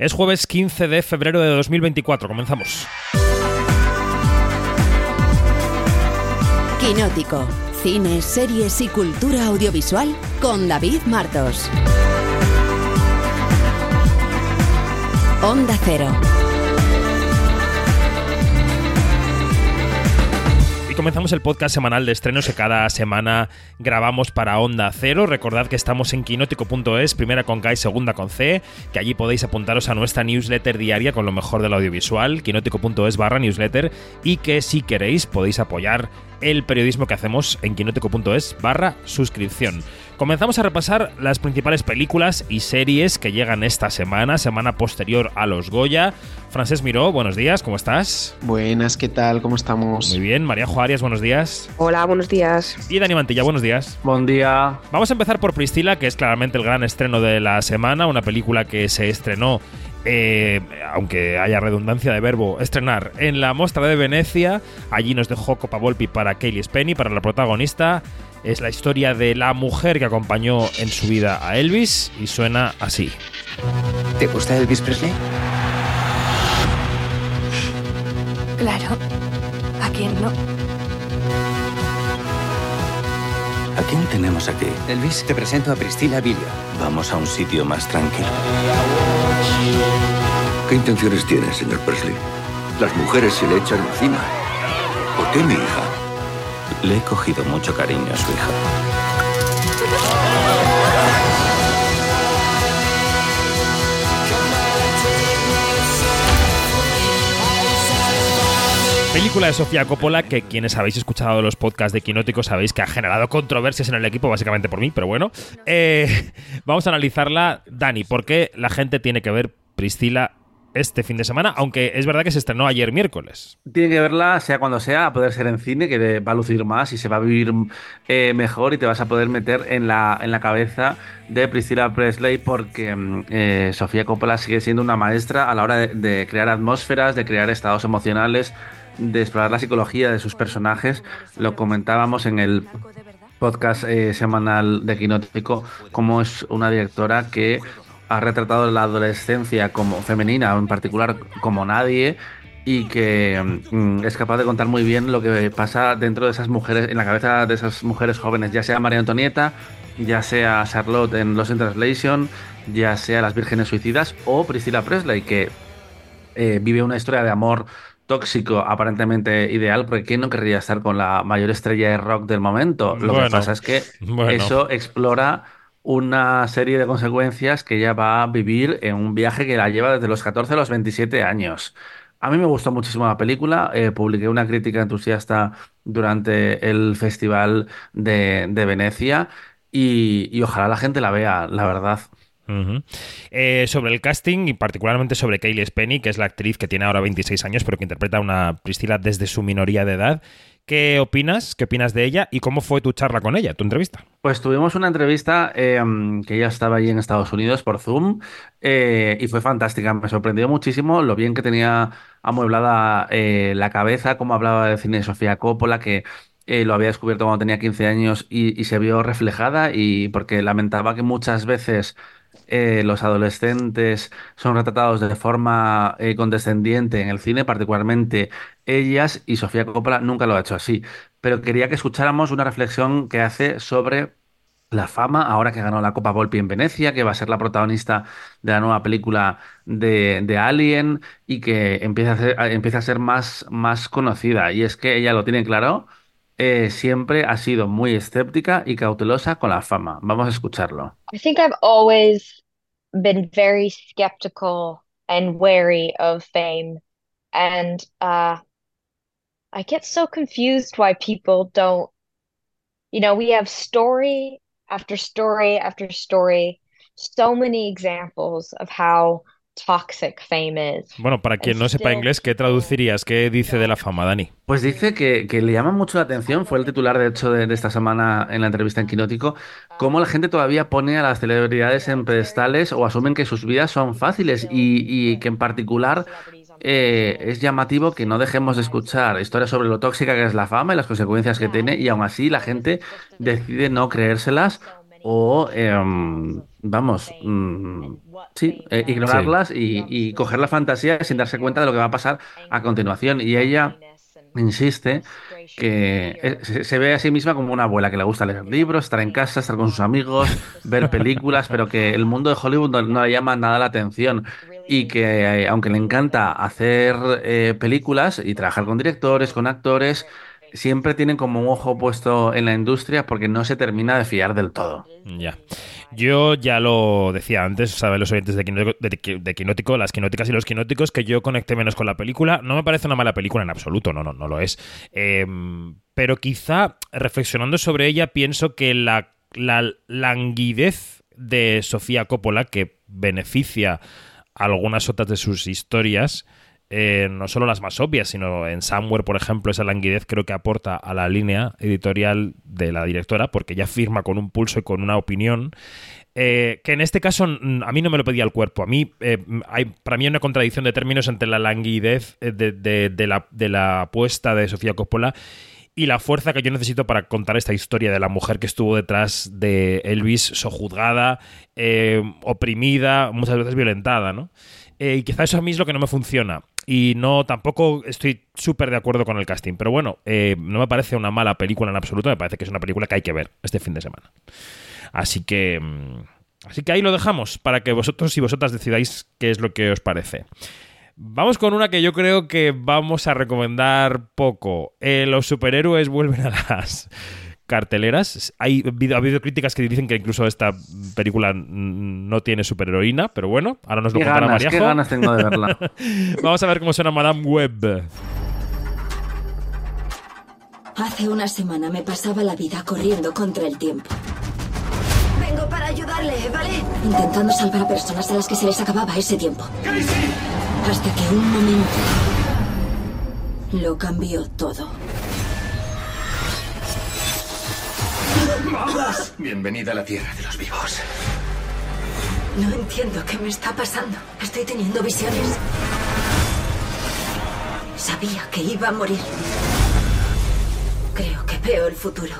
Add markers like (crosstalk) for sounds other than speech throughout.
Es jueves 15 de febrero de 2024. Comenzamos. Quinótico. Cine, series y cultura audiovisual con David Martos. Onda Cero. Comenzamos el podcast semanal de estrenos que cada semana grabamos para Onda Cero. Recordad que estamos en quinótico.es, primera con K y segunda con C, que allí podéis apuntaros a nuestra newsletter diaria con lo mejor del audiovisual, quinótico.es barra newsletter, y que si queréis podéis apoyar el periodismo que hacemos en quinótico.es barra suscripción. Comenzamos a repasar las principales películas y series que llegan esta semana, semana posterior a los Goya. Francés Miró, buenos días, ¿cómo estás? Buenas, ¿qué tal? ¿Cómo estamos? Muy bien, María Juárez, buenos días. Hola, buenos días. Y Dani Mantilla, buenos días. Buen día. Vamos a empezar por Priscila, que es claramente el gran estreno de la semana, una película que se estrenó eh, aunque haya redundancia de verbo, estrenar en la Mostra de Venecia. Allí nos dejó Copa Volpi para Kaylee Spenny, para la protagonista. Es la historia de la mujer que acompañó en su vida a Elvis y suena así. ¿Te gusta Elvis Presley? Claro. ¿A quién no? ¿A quién tenemos aquí? Elvis, te presento a Priscila Villa. Vamos a un sitio más tranquilo. ¿Qué intenciones tiene, señor Presley? Las mujeres se le echan encima. ¿Por qué mi hija? Le he cogido mucho cariño a su hija. Película de Sofía Coppola que quienes habéis escuchado los podcasts de Quinótico sabéis que ha generado controversias en el equipo, básicamente por mí, pero bueno. Eh, (laughs) vamos a analizarla. Dani, ¿por qué la gente tiene que ver Priscila este fin de semana? Aunque es verdad que se estrenó ayer miércoles. Tiene que verla, sea cuando sea, a poder ser en cine, que va a lucir más y se va a vivir eh, mejor y te vas a poder meter en la, en la cabeza de Priscilla Presley porque mm, eh, Sofía Coppola sigue siendo una maestra a la hora de, de crear atmósferas, de crear estados emocionales de explorar la psicología de sus personajes. Lo comentábamos en el podcast eh, semanal de Quinótico, como es una directora que ha retratado la adolescencia como femenina, en particular como nadie, y que mm, es capaz de contar muy bien lo que pasa dentro de esas mujeres, en la cabeza de esas mujeres jóvenes, ya sea María Antonieta, ya sea Charlotte en Los in Translation, ya sea Las Vírgenes Suicidas o Priscilla Presley, que eh, vive una historia de amor tóxico, aparentemente ideal, porque ¿quién no querría estar con la mayor estrella de rock del momento? Lo Bueno, que pasa es que (laughs) bueno. eso explora una serie de consecuencias que ella va a vivir en un viaje que la lleva desde los 14 a los 27 años. A mí me gustó muchísimo la película, eh, publiqué una crítica entusiasta durante el Festival de, de Venecia y, y ojalá la gente la vea, la verdad. Eh, sobre el casting y particularmente sobre Kaylee Spenny, que es la actriz que tiene ahora 26 años, pero que interpreta a una Priscila desde su minoría de edad. ¿Qué opinas? ¿Qué opinas de ella? ¿Y cómo fue tu charla con ella, tu entrevista? Pues tuvimos una entrevista eh, que ella estaba allí en Estados Unidos por Zoom eh, y fue fantástica. Me sorprendió muchísimo lo bien que tenía amueblada la cabeza, cómo hablaba de cine de Sofía Coppola, que lo había descubierto cuando tenía 15 años y se vio reflejada y porque lamentaba que muchas veces eh, los adolescentes son retratados de forma eh, condescendiente en el cine, particularmente ellas, y Sofía Coppola nunca lo ha hecho así. Pero quería que escucháramos una reflexión que hace sobre la fama, ahora que ganó la Copa Volpi en Venecia, que va a ser la protagonista de la nueva película de, Alien y que empieza a ser, más, más conocida. Y es que ella lo tiene claro, eh, siempre ha sido muy escéptica y cautelosa con la fama. Vamos a escucharlo. I think I've been very skeptical and wary of fame. And uh, I get so confused why people don't, you know, we have story after story after story, so many examples of how toxic fame is. Bueno, para quien no sepa inglés, ¿qué traducirías? ¿Qué dice de la fama, Dani? Pues dice que, que le llama mucho la atención, fue el titular de hecho de, de esta semana en la entrevista en Quinótico, cómo la gente todavía pone a las celebridades en pedestales o asumen que sus vidas son fáciles y, y que en particular eh, es llamativo que no dejemos de escuchar historias sobre lo tóxica que es la fama y las consecuencias que tiene y aún así la gente decide no creérselas o, em, vamos, mm, sí, eh, ignorarlas y, y coger la fantasía sin darse cuenta de lo que va a pasar a continuación. Y ella insiste que eh, se, ve a sí misma como una abuela que le gusta leer libros, estar en casa, estar con sus amigos, ver películas, pero que el mundo de Hollywood no, no le llama nada la atención y que eh, aunque le encanta hacer eh, películas y trabajar con directores, con actores, siempre tienen como un ojo puesto en la industria porque no se termina de fiar del todo. Ya. Yo ya lo decía antes, saben los oyentes de, Quinó- de, Quinótico, las quinóticas y los quinóticos, que yo conecté menos con la película. No me parece una mala película en absoluto, no, no, no lo es. Eh, pero quizá, reflexionando sobre ella, pienso que la, la languidez de Sofía Coppola, que beneficia algunas otras de sus historias, eh, no solo las más obvias, sino en Somewhere, por ejemplo, esa languidez creo que aporta a la línea editorial de la directora, porque ella firma con un pulso y con una opinión. eh, que en este caso a mí no me lo pedía el cuerpo. A mí, eh, para mí hay una contradicción de términos entre la languidez de, la, de la apuesta de Sofía Coppola y la fuerza que yo necesito para contar esta historia de la mujer que estuvo detrás de Elvis, sojuzgada, oprimida, muchas veces violentada, ¿no? Eh, y quizá eso a mí es lo que no me funciona. Y no, tampoco estoy súper de acuerdo con el casting. Pero bueno, eh, no me parece una mala película en absoluto. Me parece que es una película que hay que ver este fin de semana. Así que. mm, Así que ahí lo dejamos para que vosotros y vosotras decidáis qué es lo que os parece. Vamos con una que yo creo que vamos a recomendar poco. Eh, los superhéroes vuelven a las carteleras. Hay, ha habido críticas que dicen que incluso esta película no tiene superheroína, pero bueno, ahora nos lo Qué contará ganas, qué ganas tengo de verla. (laughs) Vamos a ver cómo suena Madame Web. Hace una semana me pasaba la vida corriendo contra el tiempo. Vengo para ayudarle, ¿vale? Intentando salvar a personas a las que se les acababa ese tiempo. Hasta que un momento lo cambió todo. ¡Vamos! Bienvenida a la tierra de los vivos. No entiendo qué me está pasando. Estoy teniendo visiones. Sabía que iba a morir. Creo que veo el futuro.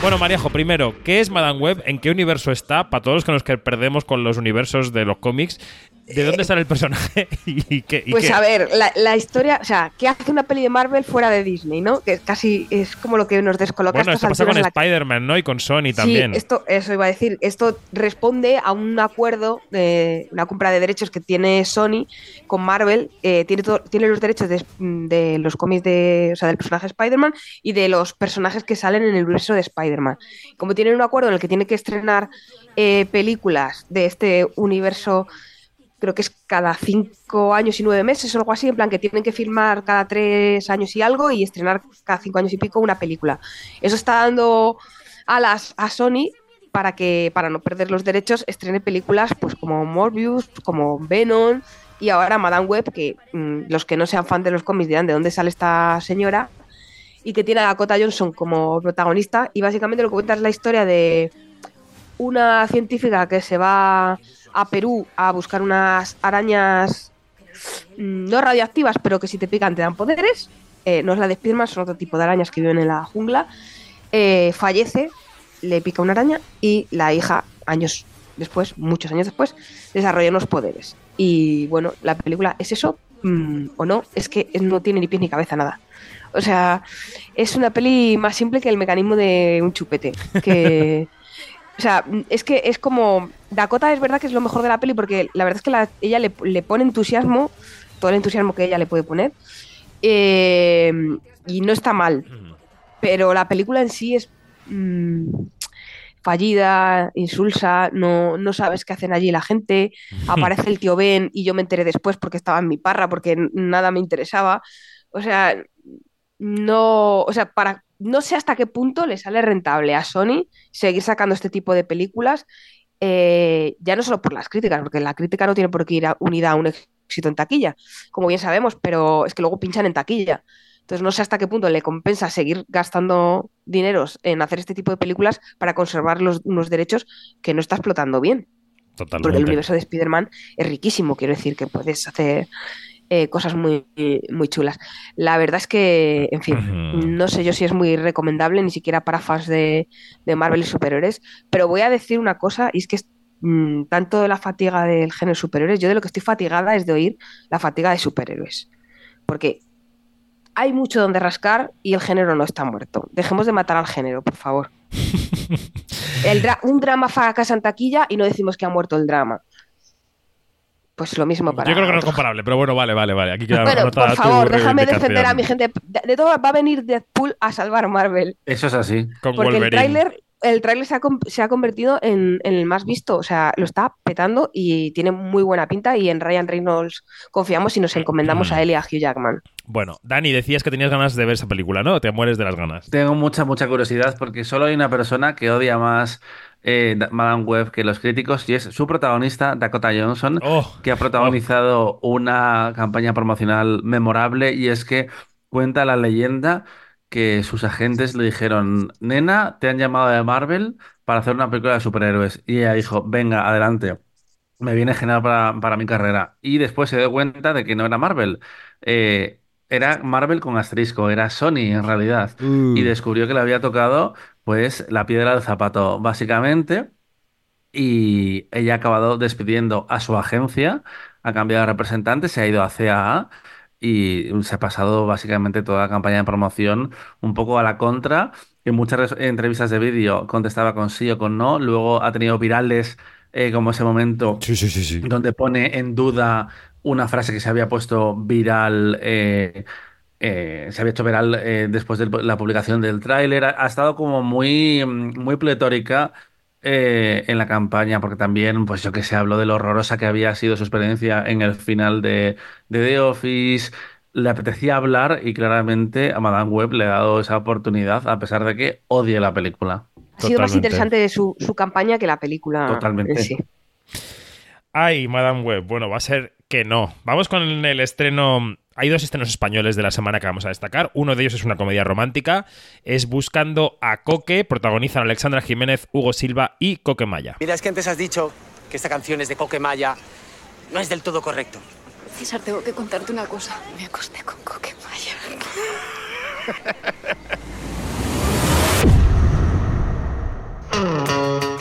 Bueno, Mariajo, primero, ¿qué es Madame Web? ¿En qué universo está? Para todos los que nos que perdemos con los universos de los cómics, ¿de dónde sale el personaje? (laughs) ¿Y qué? y Pues qué? a ver, la, la historia, o sea, ¿qué hace una peli de Marvel fuera de Disney, no? Que casi es como lo que nos descoloca Bueno, esto pasa con Spider-Man, ¿no? Y con Sony también. Sí, esto, eso iba a decir. Esto responde a un acuerdo de una compra de derechos que tiene Sony con Marvel. eh, tiene, tiene los derechos de, de los cómics de, o sea, del personaje Spider-Man y de los personajes que salen en el universo de Spider-Man. Como tienen un acuerdo en el que tiene que estrenar eh, películas de este universo creo que es cada cinco años y nueve meses o algo así, en plan que tienen que filmar cada tres años y algo y estrenar cada cinco años y pico una película. Eso está dando alas a Sony para que, para no perder los derechos, estrene películas pues como Morbius, como Venom y ahora Madame Web, que mm, los que no sean fan de los cómics dirán de dónde sale esta señora, y que tiene a Dakota Johnson como protagonista, y básicamente lo que cuenta es la historia de una científica que se va a Perú a buscar unas arañas mm, no radioactivas, pero que si te pican te dan poderes. Eh, no es la de Spiderman, son otro tipo de arañas que viven en la jungla. Eh, fallece, le pica una araña y la hija, años después, muchos años después, desarrolla unos poderes. Y bueno, la película es eso mm, o no, es que no tiene ni pies ni cabeza nada. O sea, es una peli más simple que el mecanismo de un chupete. (laughs) o sea, es que es como. Dakota es verdad que es lo mejor de la peli porque la verdad es que la- ella le, le pone entusiasmo, todo el entusiasmo que ella le puede poner. eh, y no está mal. Pero la película en sí es mm, fallida, insulsa, no, no sabes qué hacen allí la gente. (laughs) Aparece el tío Ben y yo me enteré después porque estaba en mi parra, porque nada me interesaba. O sea, no, o sea, para, no sé hasta qué punto le sale rentable a Sony seguir sacando este tipo de películas, eh, ya no solo por las críticas, porque la crítica no tiene por qué ir a- unida a un éxito en taquilla, como bien sabemos, pero es que luego pinchan en taquilla. Entonces no sé hasta qué punto le compensa seguir gastando dineros en hacer este tipo de películas para conservar los, unos derechos que no está explotando bien. Porque el Totalmente. universo de Spider-Man es riquísimo, quiero decir que puedes hacer eh, cosas muy, muy chulas. La verdad es que, en fin, no sé yo si es muy recomendable, ni siquiera para fans de, Marvel y superhéroes, pero voy a decir una cosa, y es que mm, tanto de la fatiga del género superhéroes, yo de lo que estoy fatigada es de oír la fatiga de superhéroes. Porque hay mucho donde rascar y el género no está muerto. Dejemos de matar al género, por favor. (laughs) un drama fracasa en taquilla y no decimos que ha muerto el drama. Pues lo mismo para. Yo creo que no es comparable, pero bueno, vale, vale, vale. Aquí queda bueno, por favor, déjame defender a mi gente. De, todo va a venir Deadpool a salvar Marvel. Eso es así. Porque el tráiler el tráiler se, ha, convertido en, el más visto, o sea, lo está petando y tiene muy buena pinta y en Ryan Reynolds confiamos y nos encomendamos a él y a Hugh Jackman. Bueno, Dani, decías que tenías ganas de ver esa película, ¿no? Te mueres de las ganas. Tengo mucha, mucha curiosidad porque solo hay una persona que odia más eh, Madame Web que los críticos y es su protagonista, Dakota Johnson, oh, que ha protagonizado una campaña promocional memorable y es que cuenta la leyenda que sus agentes le dijeron, nena, te han llamado de Marvel para hacer una película de superhéroes. Y ella dijo, venga, adelante. Me viene genial para, mi carrera. Y después se dio cuenta de que no era Marvel. Eh, era Marvel con asterisco, era Sony en realidad. Y uh. descubrió que le había tocado, pues, la piedra del zapato, básicamente. Y ella ha acabado despidiendo a su agencia, ha cambiado de representante, se ha ido a CAA y se ha pasado básicamente toda la campaña de promoción un poco a la contra. En muchas entrevistas de vídeo contestaba con sí o con no. Luego ha tenido virales eh, como ese momento donde pone en duda una frase que se había puesto viral. Eh, eh, se había hecho viral después de la publicación del tráiler. Ha, estado como muy, muy pletórica eh, en la campaña, porque también, pues yo que sé, habló de lo horrorosa que había sido su experiencia en el final de, The Office. Le apetecía hablar y claramente a Madame Web le ha dado esa oportunidad, a pesar de que odie la película. Ha sido más interesante su, su campaña que la película. Totalmente. sí. Ay, Madame Web. Bueno, va a ser que no. Vamos con el estreno hay dos estrenos españoles de la semana que vamos a destacar. Uno de ellos es una comedia romántica. Es Buscando a Coque. Protagonizan Alexandra Jiménez, Hugo Silva y Coque Maya. Mira, es que antes has dicho que esta canción es de Coque Maya. No es del todo correcto. César, tengo que contarte una cosa. Me acosté con Coque Maya.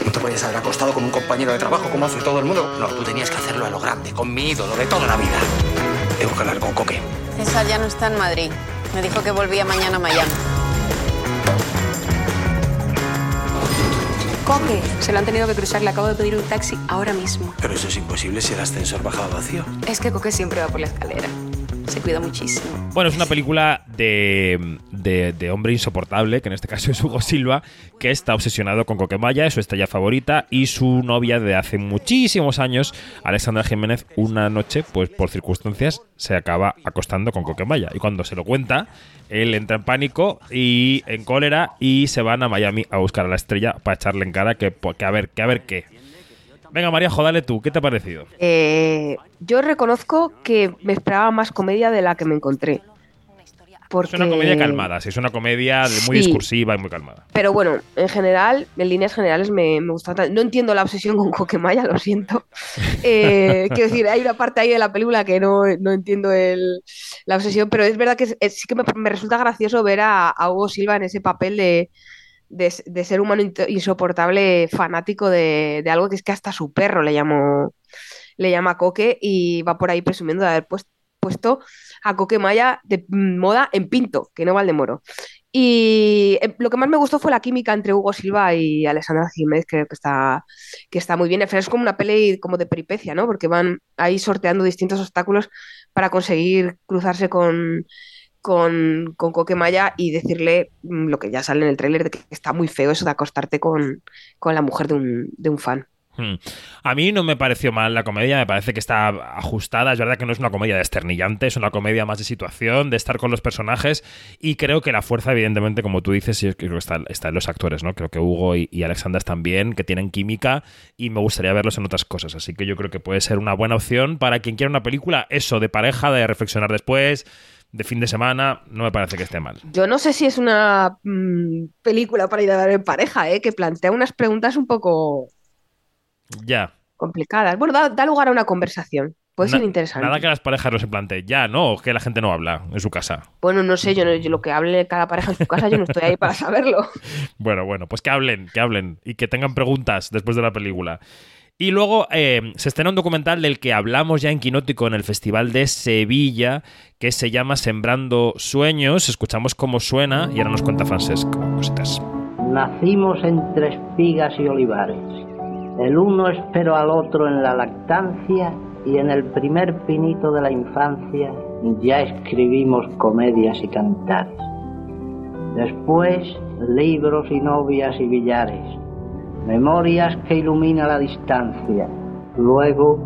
No te puedes haber acostado con un compañero de trabajo como hace todo el mundo. No, tú tenías que hacerlo a lo grande, con mi ídolo de toda la vida. Tengo que hablar con Coque. César ya no está en Madrid. Me dijo que volvía mañana a Miami. Coque, se lo han tenido que cruzar. Le acabo de pedir un taxi ahora mismo. Pero eso es imposible si el ascensor bajaba vacío. Es que Coque siempre va por la escalera se cuida muchísimo. Bueno, es una película de, de, hombre insoportable, que en este caso es Hugo Silva, que está obsesionado con Coquemaya, es su estrella favorita, y su novia de hace muchísimos años, Alexandra Jiménez, una noche, pues por circunstancias, se acaba acostando con Coquemaya. Y cuando se lo cuenta, él entra en pánico y en cólera y se van a Miami a buscar a la estrella para echarle en cara que, que a ver, que a ver qué. Venga, María, jodale tú, ¿qué te ha parecido? Eh, yo reconozco que me esperaba más comedia de la que me encontré. Es una comedia calmada, sí, es una comedia muy discursiva y muy calmada. Pero bueno, en general, en líneas generales me, me gusta. No entiendo la obsesión con Coquemaya, lo siento. (laughs) Eh, quiero decir, hay una parte ahí de la película que no, entiendo la obsesión, pero es verdad que sí que me, resulta gracioso ver a Hugo Silva en ese papel de, de, ser humano insoportable, fanático de, algo que es que hasta su perro le llamó, le llama Coque y va por ahí presumiendo de haber puesto a Coque Maya de moda en Pinto, que no Valdemoro. Y eh, lo que más me gustó fue la química entre Hugo Silva y Alessandra Jiménez, creo que está, que está muy bien. Es como una peli como de peripecia, ¿no? Porque van ahí sorteando distintos obstáculos para conseguir cruzarse con, con, con Coquemaya y decirle mm, lo que ya sale en el tráiler de que está muy feo eso de acostarte con, la mujer de un, de un fan. Hmm. A mí no me pareció mal la comedia, me parece que está ajustada. Es verdad que no es una comedia desternillante, es una comedia más de situación, de estar con los personajes. Y creo que la fuerza, evidentemente, como tú dices, creo está, está en los actores, ¿no? Creo que Hugo y, y, Alexandra están bien, que tienen química y me gustaría verlos en otras cosas. Así que yo creo que puede ser una buena opción para quien quiera una película, eso, de pareja, de reflexionar después de fin de semana, no me parece que esté mal. Yo no sé si es una mm, película para ir a ver en pareja, ¿eh? que plantea unas preguntas un poco ya complicadas. Bueno, da, lugar a una conversación. Puede ser interesante. Nada que las parejas no se planteen ya, ¿no? O que la gente no habla en su casa. Bueno, no sé, yo, no- yo lo que hable cada pareja en su casa, yo no estoy ahí para saberlo. (laughs) Bueno, bueno, pues que hablen, que hablen y que tengan preguntas después de la película. Y luego eh, se estrena un documental del que hablamos ya en Quinótico en el Festival de Sevilla, que se llama Sembrando Sueños. Escuchamos cómo suena y ahora nos cuenta Francesc cositas. Nacimos entre espigas y olivares. El uno esperó al otro en la lactancia y en el primer pinito de la infancia ya escribimos comedias y cantares. Después, libros y novias y billares. Memorias que ilumina la distancia. Luego,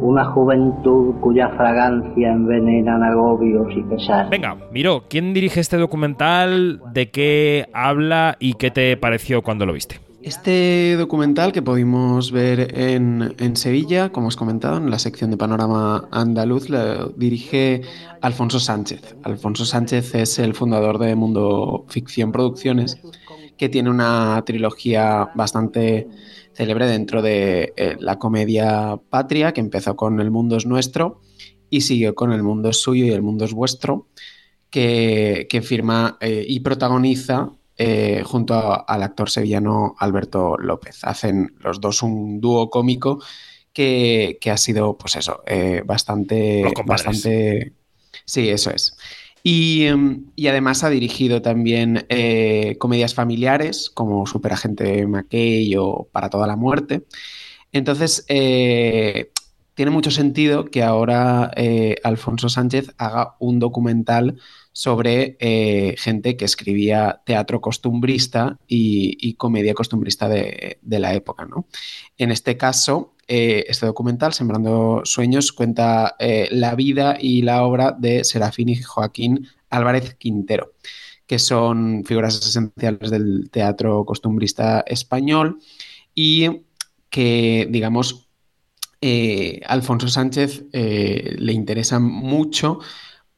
una juventud cuya fragancia envenenan agobios y pesares. Venga, Miro, ¿quién dirige este documental? ¿De qué habla y qué te pareció cuando lo viste? Este documental que pudimos ver en, en Sevilla, como os comentado, en la sección de Panorama Andaluz, lo dirige Alfonso Sánchez. Alfonso Sánchez es el fundador de Mundo Ficción Producciones, que tiene una trilogía bastante célebre dentro de eh, la comedia Patria, que empezó con El mundo es nuestro y siguió con El mundo es suyo y El mundo es vuestro, que, que firma eh, y protagoniza eh, junto a- al actor sevillano Alberto López. Hacen los dos un dúo cómico que, que ha sido, pues eso, bastante, bastante. Sí, eso es. Y, em, y además ha dirigido también eh, comedias familiares como Superagente McKay o Para toda la muerte. Entonces, eh, tiene mucho sentido que ahora eh, Alfonso Sánchez haga un documental sobre gente que escribía teatro costumbrista y, y comedia costumbrista de, de la época, ¿no? En este caso, eh, este documental, Sembrando Sueños, cuenta eh, la vida y la obra de Serafín y Joaquín Álvarez Quintero, que son figuras esenciales del teatro costumbrista español y que, digamos, eh, Alfonso Sánchez le interesa mucho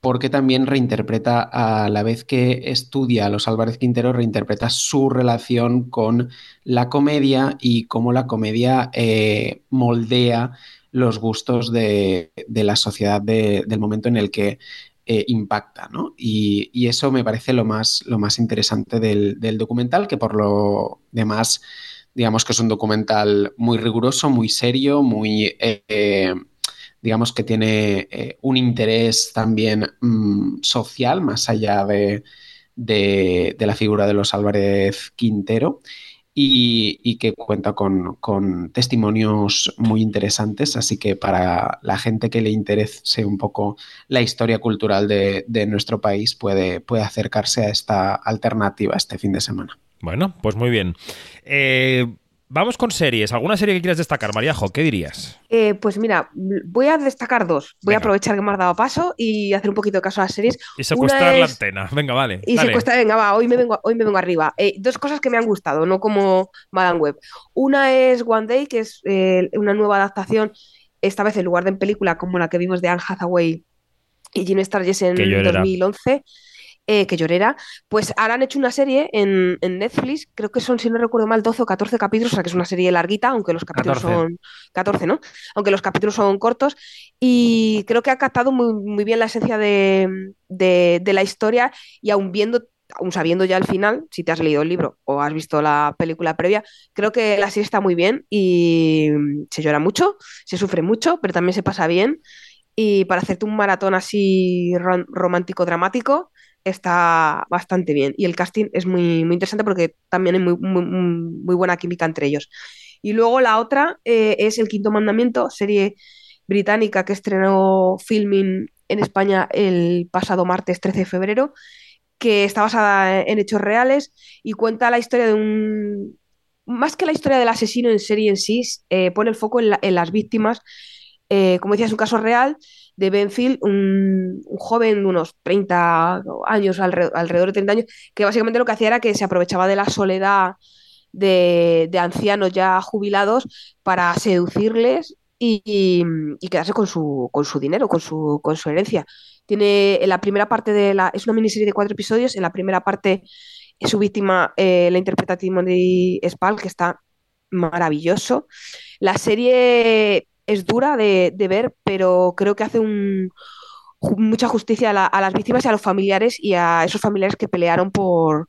porque también reinterpreta a la vez que estudia a los Álvarez Quintero, reinterpreta su relación con la comedia y cómo la comedia eh, moldea los gustos de, la sociedad de- del momento en el que eh, impacta, ¿no? Y, eso me parece lo más, lo más interesante del, documental, que por lo demás, digamos que es un documental muy riguroso, muy serio, muy... eh, digamos que tiene eh, un interés también mm, social, más allá de, de- la figura de los Álvarez Quintero, y, y que cuenta con, con testimonios muy interesantes, así que para la gente que le interese un poco la historia cultural de, de nuestro país puede, puede acercarse a esta alternativa este fin de semana. Bueno, pues muy bien. Eh, vamos con series. ¿Alguna serie que quieras destacar, Mariajo? ¿Qué dirías? Eh, pues mira, voy a destacar dos. Voy a aprovechar que me has dado paso y hacer un poquito de caso a las series. Y secuestrar la antena. Venga, vale. Y dale. secuestrar, venga, va, hoy me vengo, hoy me vengo arriba. Eh, dos cosas que me han gustado, no como Madame Web. Una es One Day, que es eh, una nueva adaptación, esta vez en lugar de en película como la que vimos de Anne Hathaway y Gene Sturgis en Qué llorera. 2011, eh, que llorera. Pues ahora han hecho una serie en, en Netflix, creo que son, si no recuerdo mal, 12 o 14 capítulos, o sea que es una serie larguita, aunque los capítulos 14. son 14, ¿no? Aunque los capítulos son cortos. Y creo que ha captado muy, muy bien la esencia de, de- de la historia y aún viendo, aún sabiendo ya el final, si te has leído el libro o has visto la película previa, creo que la serie está muy bien y se llora mucho, se sufre mucho, pero también se pasa bien. Y para hacerte un maratón así rom- romántico dramático, está bastante bien. Y el casting es muy, muy interesante porque también hay muy, muy, muy buena química entre ellos. Y luego la otra eh, es El Quinto Mandamiento, serie británica que estrenó filming en España el pasado martes 13 de febrero, que está basada en hechos reales y cuenta la historia de un... Más que la historia del asesino en serie en sí, eh, pone el foco en, la- en las víctimas. Eh, como decía, es un caso real de Benfield, un, joven de unos 30 años, alre- alrededor de 30 años, que básicamente lo que hacía era que se aprovechaba de la soledad de, ancianos ya jubilados para seducirles y quedarse con su, con su dinero, con su, con su herencia. Tiene en la primera parte de la. Es una miniserie de cuatro episodios. En la primera parte, su víctima eh, la interpreta Timothy Spall, que está maravilloso. La serie es dura de, ver, pero creo que hace mucha justicia a, la- a las víctimas y a los familiares y a esos familiares que pelearon por,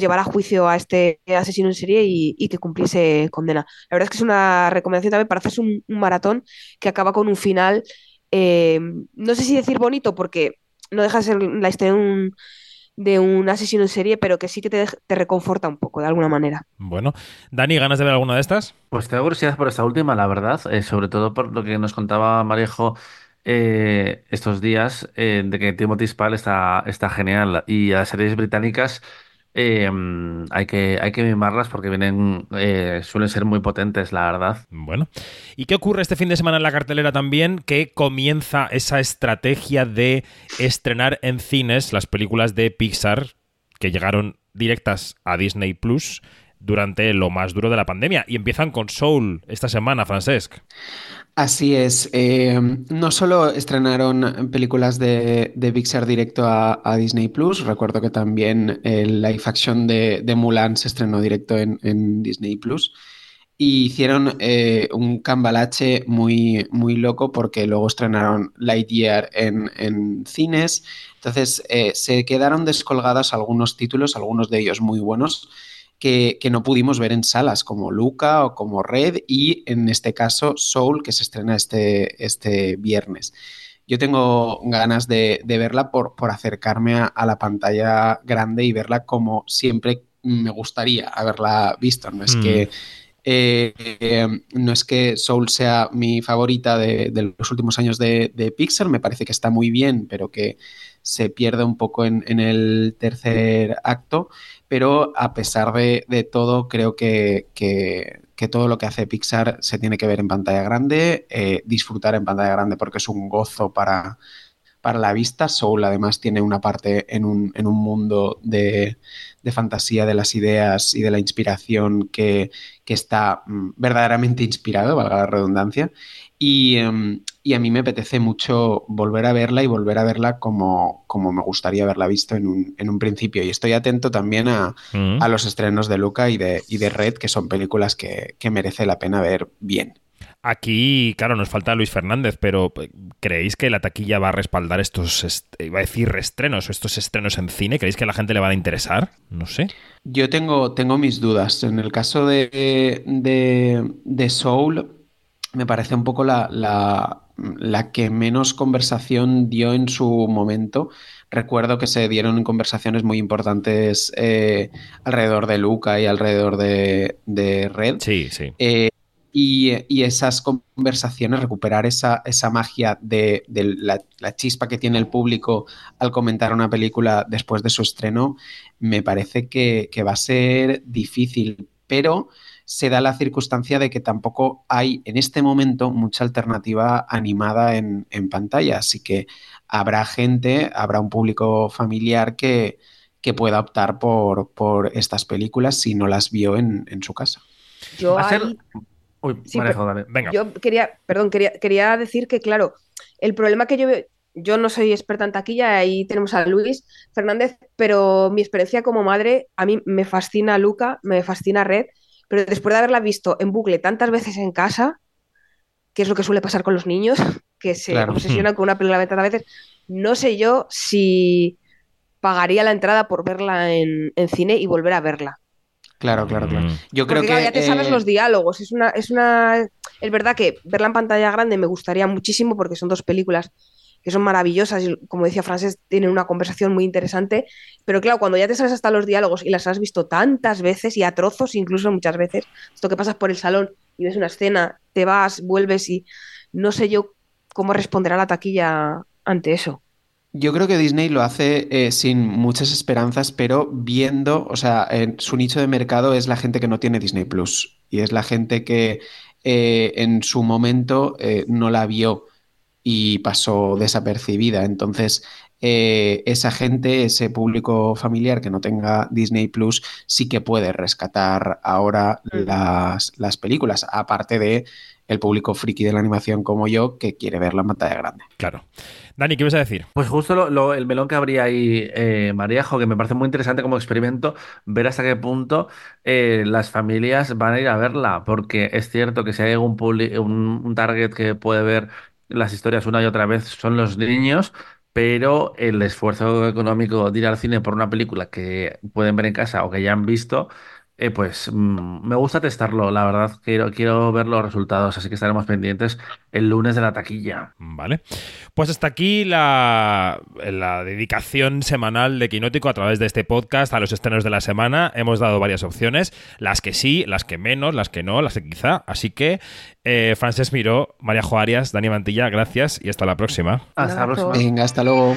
llevar a juicio a este asesino en serie y, que cumpliese condena. La verdad es que es una recomendación también para hacerse un, un maratón que acaba con un final, eh, no sé si decir bonito, porque no deja de ser la historia de un, de un asesino en serie, pero que sí que te, te reconforta un poco de alguna manera. Bueno, Dani, ¿ganas de ver alguna de estas? Pues tengo curiosidad por esta última, la verdad, eh, sobre todo por lo que nos contaba Marejo eh, estos días, eh, de que Timothy Spall está, está genial y a las series británicas eh, hay que, hay que mimarlas porque vienen, eh, suelen ser muy potentes, la verdad. Bueno, ¿y qué ocurre este fin de semana en la cartelera también? Que comienza esa estrategia de estrenar en cines las películas de Pixar que llegaron directas a Disney Plus durante lo más duro de la pandemia. Y empiezan con Soul esta semana, Francesc. Así es. eh, no solo estrenaron películas de, de Pixar directo a, Disney Plus, recuerdo que también el live action de, Mulan se estrenó directo en, Disney Plus. Y hicieron eh, un cambalache muy, muy loco porque luego estrenaron Lightyear en, cines. Entonces eh, se quedaron descolgados algunos títulos, algunos de ellos muy buenos, que, que no pudimos ver en salas, como Luca o como Red, y en este caso Soul, que se estrena este, este viernes. Yo tengo ganas de, de verla por, por acercarme a, a la pantalla grande y verla como siempre me gustaría haberla visto. No es Mm. que eh, eh, no es que Soul sea mi favorita de, de los últimos años de, de Pixar, me parece que está muy bien, pero que se pierde un poco en, el tercer acto, pero a pesar de, de todo, creo que, que- que todo lo que hace Pixar se tiene que ver en pantalla grande, eh, disfrutar en pantalla grande porque es un gozo para, para la vista. Soul además tiene una parte en un, en un mundo de, de fantasía de las ideas y de la inspiración que, que está mm, verdaderamente inspirado, valga la redundancia. Y, em, y a mí me apetece mucho volver a verla y volver a verla como, como me gustaría haberla visto en un, en un principio. Y estoy atento también a, Mm. a los estrenos de Luca y de, y de Red, que son películas que, que merece la pena ver bien. Aquí, claro, nos falta Luis Fernández, pero eh, ¿creéis que la taquilla va a respaldar estos, est- iba a decir reestrenos o estos estrenos en cine? ¿Creéis que a la gente le van a interesar? No sé. Yo tengo, tengo mis dudas. En el caso de, de, de Soul, me parece un poco la, la, la que menos conversación dio en su momento. Recuerdo que se dieron conversaciones muy importantes eh, alrededor de Luca y alrededor de, de Red. Sí, sí. Eh, y, y esas conversaciones, recuperar esa, esa magia de, de la, la chispa que tiene el público al comentar una película después de su estreno, me parece que, que va a ser difícil, pero se da la circunstancia de que tampoco hay en este momento mucha alternativa animada en, en pantalla, así que habrá gente, habrá un público familiar que, que pueda optar por, por estas películas si no las vio en, en su casa. Yo ahí- Uy, Sí, dale. Venga. Yo quería, perdón, quería, quería decir que, claro, el problema que yo veo, yo no soy experta en taquilla, ahí tenemos a Luis Fernández, pero mi experiencia como madre, a mí me fascina Luca, me fascina Red, pero después de haberla visto en bucle tantas veces en casa, que es lo que suele pasar con los niños, (laughs) que se Claro. obsesionan con una película tantas veces, no sé yo si pagaría la entrada por verla en, en cine y volver a verla. Claro, claro, claro. Mm. Yo creo Porque, que claro, ya te sabes eh, los diálogos. Es una, es una. Es verdad que verla en pantalla grande me gustaría muchísimo porque son dos películas que son maravillosas y, como decía Frances, tienen una conversación muy interesante. Pero claro, cuando ya te sabes hasta los diálogos y las has visto tantas veces y a trozos, incluso muchas veces, esto que pasas por el salón y ves una escena, te vas, vuelves y no sé yo cómo responderá la taquilla ante eso. Yo creo que Disney lo hace eh, sin muchas esperanzas, pero viendo, o sea, en su nicho de mercado es la gente que no tiene Disney Plus y es la gente que eh, en su momento eh, no la vio y pasó desapercibida. Entonces, eh, esa gente, ese público familiar que no tenga Disney Plus, sí que puede rescatar ahora las, las películas, aparte de el público friki de la animación como yo que quiere ver la pantalla grande. Claro. Dani, ¿qué vas a decir? Pues justo lo- lo- el melón que habría ahí, eh, Maríajo, que me parece muy interesante como experimento, ver hasta qué punto eh, las familias van a ir a verla, porque es cierto que si hay un, un, un target que puede ver las historias una y otra vez son los niños, pero el esfuerzo económico de ir al cine por una película que pueden ver en casa o que ya han visto, eh, pues mm, me gusta testarlo, la verdad, quiero, quiero ver los resultados, así que estaremos pendientes el lunes de la taquilla. Vale. Pues hasta aquí la, la dedicación semanal de Quinótico a través de este podcast a los estrenos de la semana. Hemos dado varias opciones, las que sí, las que menos, las que no, las que quizá. Así que, eh, Frances Miró, María Joarias, Dani Mantilla, gracias y hasta la próxima. Hasta la próxima. Venga, hasta luego.